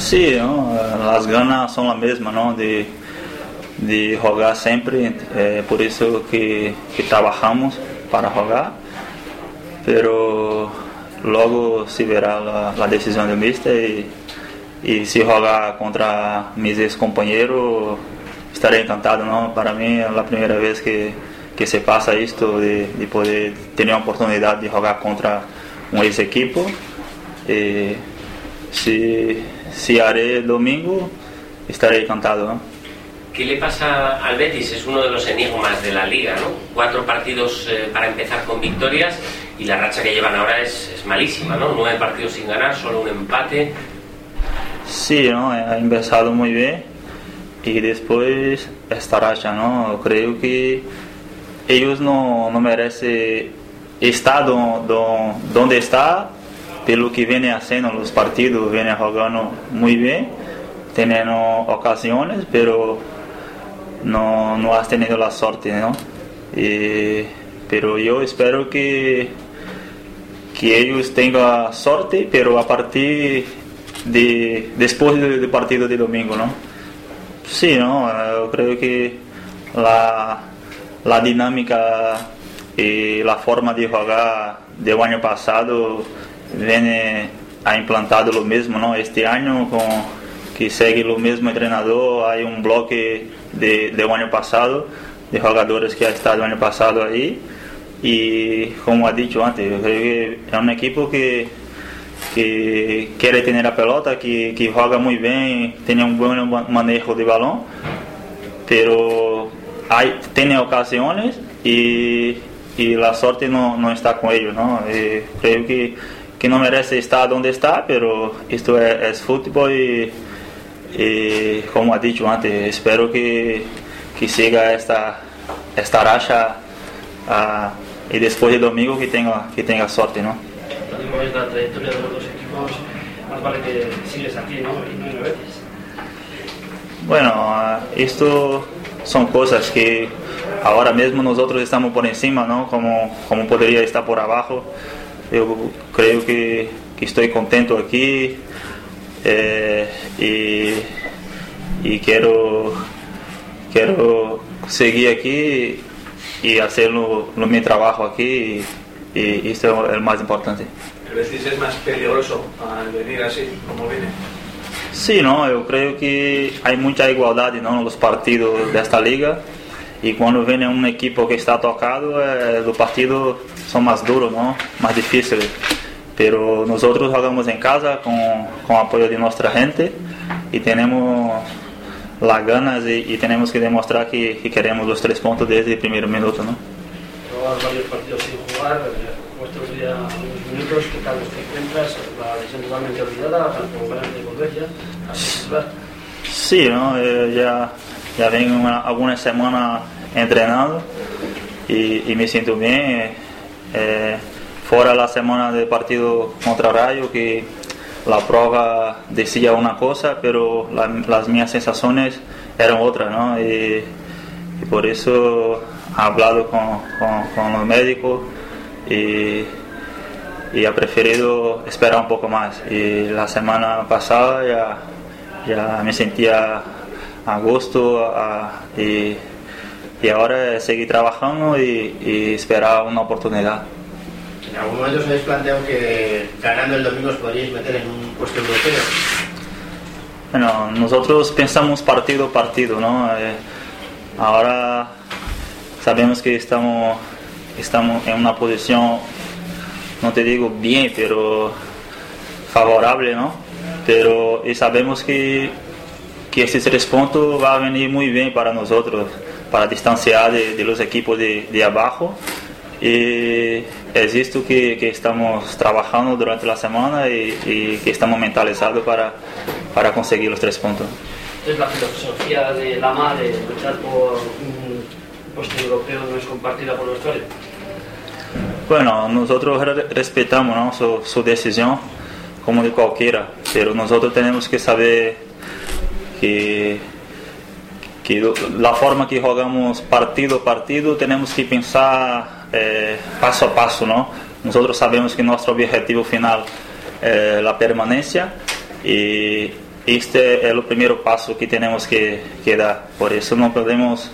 Sí, eh, as ganas são a mesma não? De, de jogar sempre. É por isso que, que, trabalhamos para jogar, pero logo se verá a decisão do del mister e se jogar rogar contra mis ex-companheiros, estarei encantado, não? Para mim é a primeira vez que, que se passa isto de, de poder ter a oportunidade de jogar contra um ex equipo. Se, se haré domingo estarei encantado, não? ¿Qué le pasa al Betis? Es uno de los enigmas de la liga, ¿no? Cuatro partidos eh, para empezar con victorias y la racha que llevan ahora es, es, malísima, ¿no? Nueve partidos sin ganar, solo un empate. Sí, ¿no? Ha empezado muy bien y después esta racha, ¿no? Creo que ellos no, no merecen estar do, do, donde está, pelo que viene haciendo los partidos, viene jugando muy bien, teniendo ocasiones, pero no, no has tenido la suerte, ¿no? Pero yo espero que, que ellos tengan suerte, pero a partir de después del partido de domingo, ¿no? Sí, ¿no? Yo creo que la, la dinámica y la forma de jugar del año pasado vem a implantado o mesmo, não? Este ano com que segue o mesmo entrenador, há um bloque de, um ano passado, de jogadores que já estado ano passado aí e como ha dicho antes, eu creio que é um equipo que, que quiere ter a pelota, que, que joga muito bem, tem um bom manejo de balão, pero hay, tiene ocasiões e e a sorte não está com eles, não? Y eh, que que não merece estar onde está, pero isto é, é futebol e y como ha dicho antes, espero que, que siga esta, esta racha y después de domingo que tenga, que la trayectoria de los dos equipos, más vale que sigues aquí, ¿no? Y no. Bueno, esto son cosas que ahora mismo nosotros estamos por encima, ¿no? Como, como podría estar por abajo eu creio que, que estou contente aqui é, e, e quero, quero seguir aqui e fazer no, no meu trabalho aqui e, e isso é o é mais importante. ¿Crees que é mais perigoso al vir assim como viene? Sí, eu creio que há muita igualdade não nos partidos desta liga. E quando vem uma equipe que está tocado, é, do partido são mais duros, não? mais difíceis. Pero nós outros jogamos em casa com, com o apoio de nossa gente e temos lá ganas e, e temos que demonstrar que, que, queremos os três pontos desde o primeiro minuto. Não? sim partidos sin minutos, tal Sí, já ya vengo una, algunas semanas entrenando y, me siento bien. Eh, Fora a semana de partido contra Rayo, que a prova decía uma coisa, pero la, las mías sensaciones eran otras, ¿no? Y, por eso he hablado con, con, los médicos y, y he preferido esperar un poco más. Y la semana pasada ya, ya me sentía a gusto a, y, y ahora seguir trabajando y, y esperar una oportunidad. ¿En algún momento os habéis planteado que ganando el domingo os podríais meter en un puesto europeo? Bueno, nosotros pensamos partido a partido, ¿no? Eh, ahora sabemos que estamos, estamos en una posición, no te digo bien, pero favorable, ¿no? Pero y sabemos que, que estos tres puntos van a venir muy bien para nosotros, para distanciar de, de los equipos de, de abajo. Y es esto que, que, estamos trabajando durante la semana y, y, que estamos mentalizados para, para conseguir los tres puntos. Entonces la filosofía de la madre de luchar por un puesto europeo no es compartida por los usuarios. Bueno, nosotros respetamos ¿no? su, su, decisión como de cualquiera, pero nosotros tenemos que saber que, que la forma que jugamos partido a partido tenemos que pensar é, passo a passo, não? Nós sabemos que nosso objetivo final é a permanência e, este es el primer paso que tenemos que, que dar. Por eso no podemos